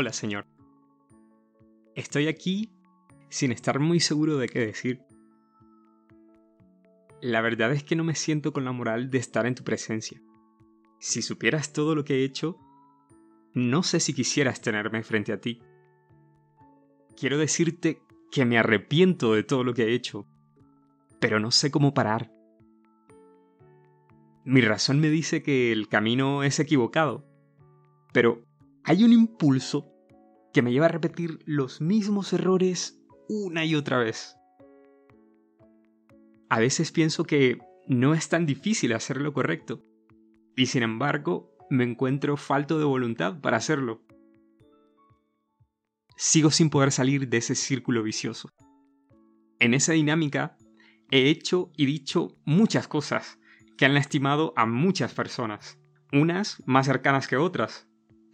Hola, Señor. Estoy aquí sin estar muy seguro de qué decir. La verdad es que no me siento con la moral de estar en tu presencia. Si supieras todo lo que he hecho, no sé si quisieras tenerme frente a ti. Quiero decirte que me arrepiento de todo lo que he hecho, pero no sé cómo parar. Mi razón me dice que el camino es equivocado, pero hay un impulso que me lleva a repetir los mismos errores una y otra vez. A veces pienso que no es tan difícil hacer lo correcto, y sin embargo me encuentro falto de voluntad para hacerlo. Sigo sin poder salir de ese círculo vicioso. En esa dinámica he hecho y dicho muchas cosas que han lastimado a muchas personas, unas más cercanas que otras,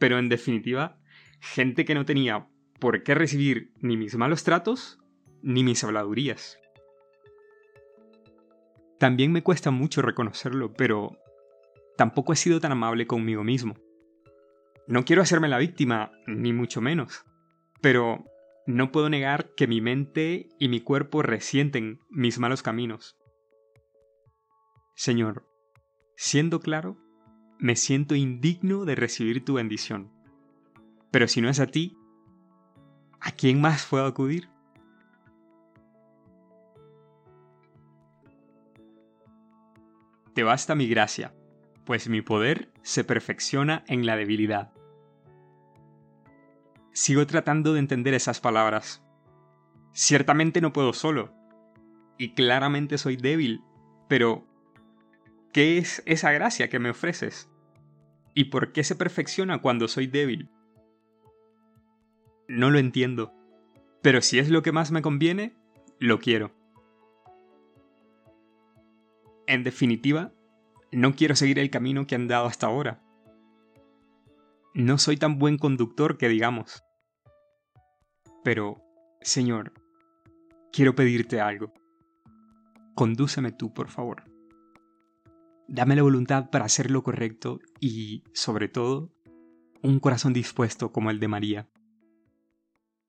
pero en definitiva, gente que no tenía por qué recibir ni mis malos tratos ni mis habladurías. También me cuesta mucho reconocerlo, pero tampoco he sido tan amable conmigo mismo. No quiero hacerme la víctima, ni mucho menos, pero no puedo negar que mi mente y mi cuerpo resienten mis malos caminos. Señor, siendo claro, me siento indigno de recibir tu bendición. Pero si no es a ti, ¿a quién más puedo acudir? Te basta mi gracia, pues mi poder se perfecciona en la debilidad. Sigo tratando de entender esas palabras. Ciertamente no puedo solo, y claramente soy débil, pero ¿qué es esa gracia que me ofreces? ¿Y por qué se perfecciona cuando soy débil? No lo entiendo, pero si es lo que más me conviene, lo quiero. En definitiva, no quiero seguir el camino que han dado hasta ahora. No soy tan buen conductor que digamos. Pero, Señor, quiero pedirte algo. Condúceme tú, por favor. Dame la voluntad para hacer lo correcto y, sobre todo, un corazón dispuesto como el de María.